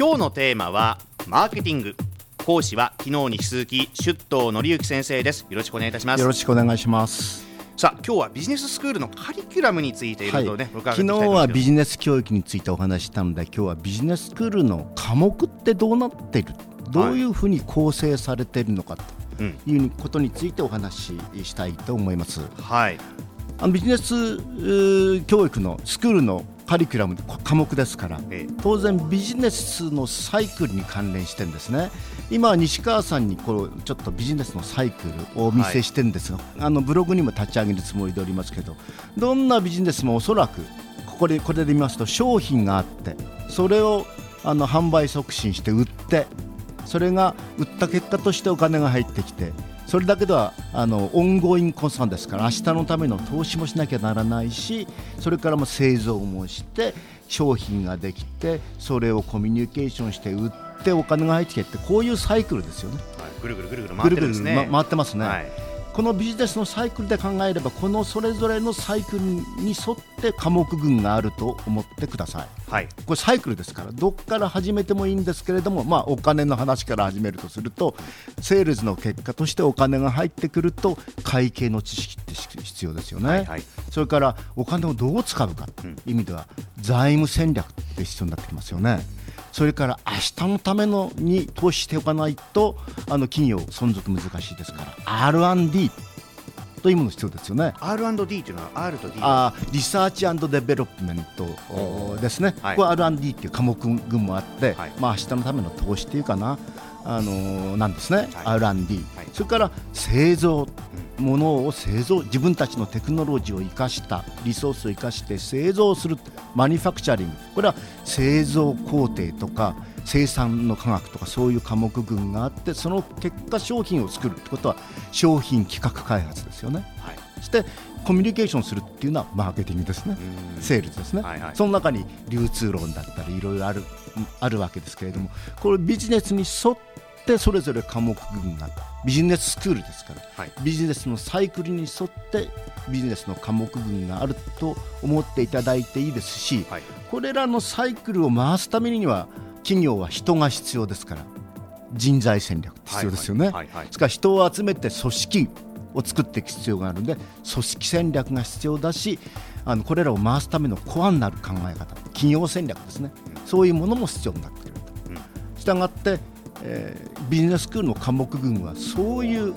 今日のテーマはマーケティング。講師は昨日に引き続き出頭則之先生です。よろしくお願いいたします。よろしくお願いします。さあ今日はビジネススクールのカリキュラムについていろいろね、はい、昨日はビジネス教育についてお話したので今日はビジネススクールの科目ってどうなっている？どういうふうに構成されているのかとい。うことについてお話ししたいと思います。はい、あのビジネス教育のスクールのカリキュラム科目ですから、当然ビジネスのサイクルに関連してるんですね。今西川さんにこうちょっとビジネスのサイクルをお見せしてるんですが、はい、あのブログにも立ち上げるつもりでおりますけどどんなビジネスもおそらくここでこれで見ますと商品があってそれをあの販売促進して売ってそれが売った結果としてお金が入ってきてそれだけではあのオンゴインコンサンですから明日のための投資もしなきゃならないしそれからも製造もして商品ができてそれをコミュニケーションして売ってお金が入ってきてってこういうサイクルですよね。はい、ぐるぐるぐるぐる回ってますね。回ってますね。はいこのビジネスのサイクルで考えればこのそれぞれのサイクルに沿って科目群があると思ってください、はい、これサイクルですからどこから始めてもいいんですけれども、まあ、お金の話から始めるとするとセールスの結果としてお金が入ってくると会計の知識って必要ですよね、はいはい、それからお金をどう使うかという意味では財務戦略って必要になってきますよね。それから明日のためのに投資しておかないとあの企業存続難しいですから R&D というもの必要ですよね。R&D というのは R と D あ research development ですね、はい、これ R&D っていう科目群もあって、はい、まあ明日のための投資っていうかなあのー、なんですね、はい、R&D、はい、それから製造、うん、ものを製造自分たちのテクノロジーを生かしたリソースを生かして製造するマニファクチャリング。これは製造工程とか生産の科学とかそういう科目群があってその結果商品を作るってことは商品企画開発ですよね。はい、そしてコミュニケーションするっていうのはマーケティングですね、セールスですね、はいはい、その中に流通論だったりいろいろあるあるわけですけれどもこれビジネスに沿ってそれぞれ科目群がビジネススクールですから、はい、ビジネスのサイクルに沿ってビジネスの科目群があると思っていただいていいですし、はい、これらのサイクルを回すためには企業は人が必要ですから。人材戦略必要ですよね。はいはいはいはい、ですから人を集めて組織を作っていく必要があるので組織戦略が必要だしあのこれらを回すためのコアになる考え方。企業戦略ですね、うん、そういうものも必要になってくると。したがって、えー、ビジネススクールの科目群はそういう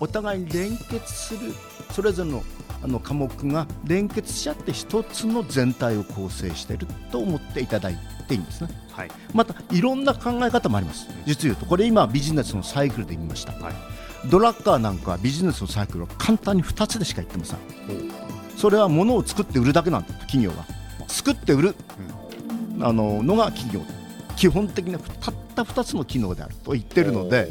お互いに連結するそれぞれのあの科目が連結し合って一つの全体を構成していると思っていただいていいんですね。はい、またいろんな考え方もあります、実言うとこれ今ビジネスのサイクルで見ました、はい、ドラッカーなんかはビジネスのサイクルは簡単に2つでしか言ってません。それは物を作って売るだけなんだ企業は。作って売る、うん、あののが企業基本的なたった2つの機能であると言ってるので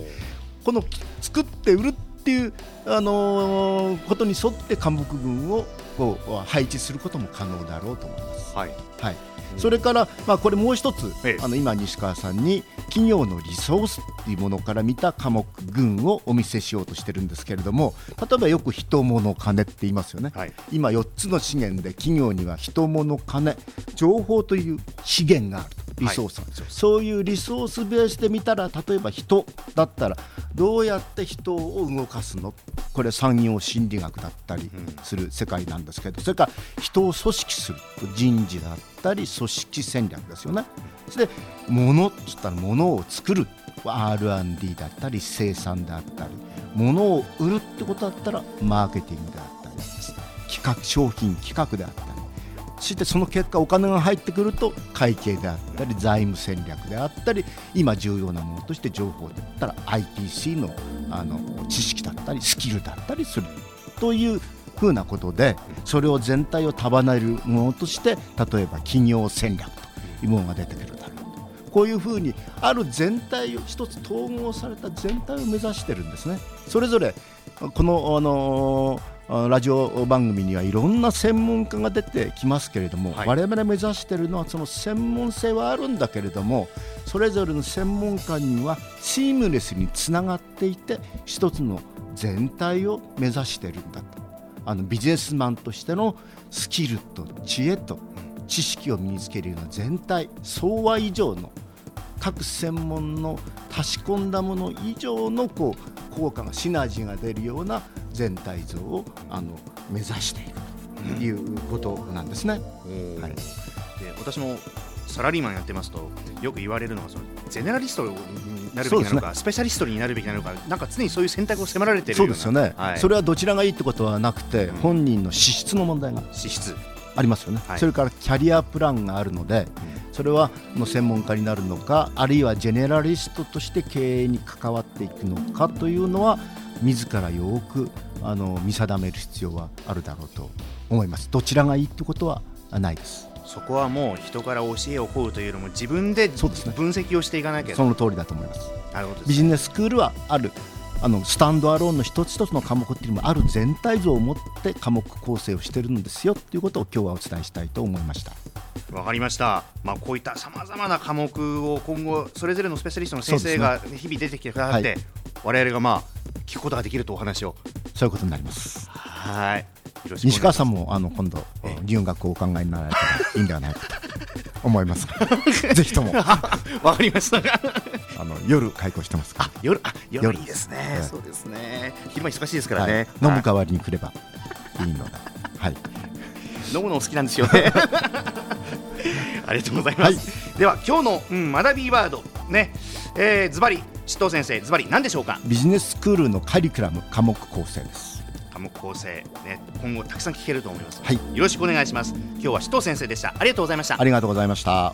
この作って売るっていう、あのー、ことに沿って科目群をこう配置することも可能だろうと思います。はい、はい。それから、まあ、これもう一つ、ええ、あの今、西川さんに企業のリソースというものから見た科目群をお見せしようとしてるんですけれども例えばよく人物金って言いますよね、はい、今4つの資源で企業には人物金情報という資源があると。リソースなんですよ、はい、そういうリソースベースで見たら例えば人だったらどうやって人を動かすの？これ産業心理学だったりする世界なんですけど、それから人を組織する人事だったり組織戦略ですよねそれで物って言ったら物を作る R&D だったり生産であったり物を売るってことだったらマーケティングであったり企画商品企画であったりそそしてその結果お金が入ってくると会計であったり財務戦略であったり今重要なものとして情報であったら ITC のあの知識だったりスキルだったりするというふうなことでそれを全体を束ねるものとして例えば企業戦略というものが出てくるだろうとこういうふうにある全体を一つ統合された全体を目指しているんですね。それぞれこの、あのラジオ番組にはいろんな専門家が出てきますけれども、はい、我々目指しているのはその専門性はあるんだけれどもそれぞれの専門家にはシームレスにつながっていて一つの全体を目指しているんだと。あのビジネスマンとしてのスキルと知恵と知識を身につけるような全体総和以上の各専門の足し込んだもの以上のこう効果がシナジーが出るような全体像をあの目指していくということなんですね。はい、で私もサラリーマンやってますとよく言われるのはそのゼネラリストになるべきなのか、ね、スペシャリストになるべきなのかなんか常にそういう選択を迫られてるそうですよね、はい、それはどちらがいいってことはなくて、うん、本人の資質の問題が資質。ありますよね、はい、それからキャリアプランがあるので、うん、それはの専門家になるのかあるいはジェネラリストとして経営に関わっていくのかというのは自らよくあの見定める必要はあるだろうと思います。どちらがいいってことはないです。そこはもう人から教えを請うというよりも自分で分析をしていかなきゃ。そ,、の通りだと思います。なるほどビジネススクールはある。あのスタンドアローンの一つ一つの科目っていうのもある全体像を持って科目構成をしてるんですよっていうことを今日はお伝えしたいと思いました。わかりました、まあ、こういったさまざまな科目を今後それぞれのスペシャリストの先生が日々出てきてくださって、ねはい、我々がまあ聞くことができるとお話を。そういうことになります。はい。西川さんもあの今度留学をお考えになられたらいいんではないかと思います。ぜひとも。わかりました。あの夜開講してますあ夜？あ夜いいですね、そうですね。昼間忙しいですからね、飲む代わりに来ればいいので。はい飲むの好きなんですよね。ありがとうございます、では今日の、うん、学びワードね、えー、ズバリ首藤先生ズバリ何でしょうか？ビジネススクールのカリキュラム科目構成です。科目構成ね。今後たくさん聞けると思いますはい。よろしくお願いします。今日は首藤先生でした。ありがとうございました。ありがとうございました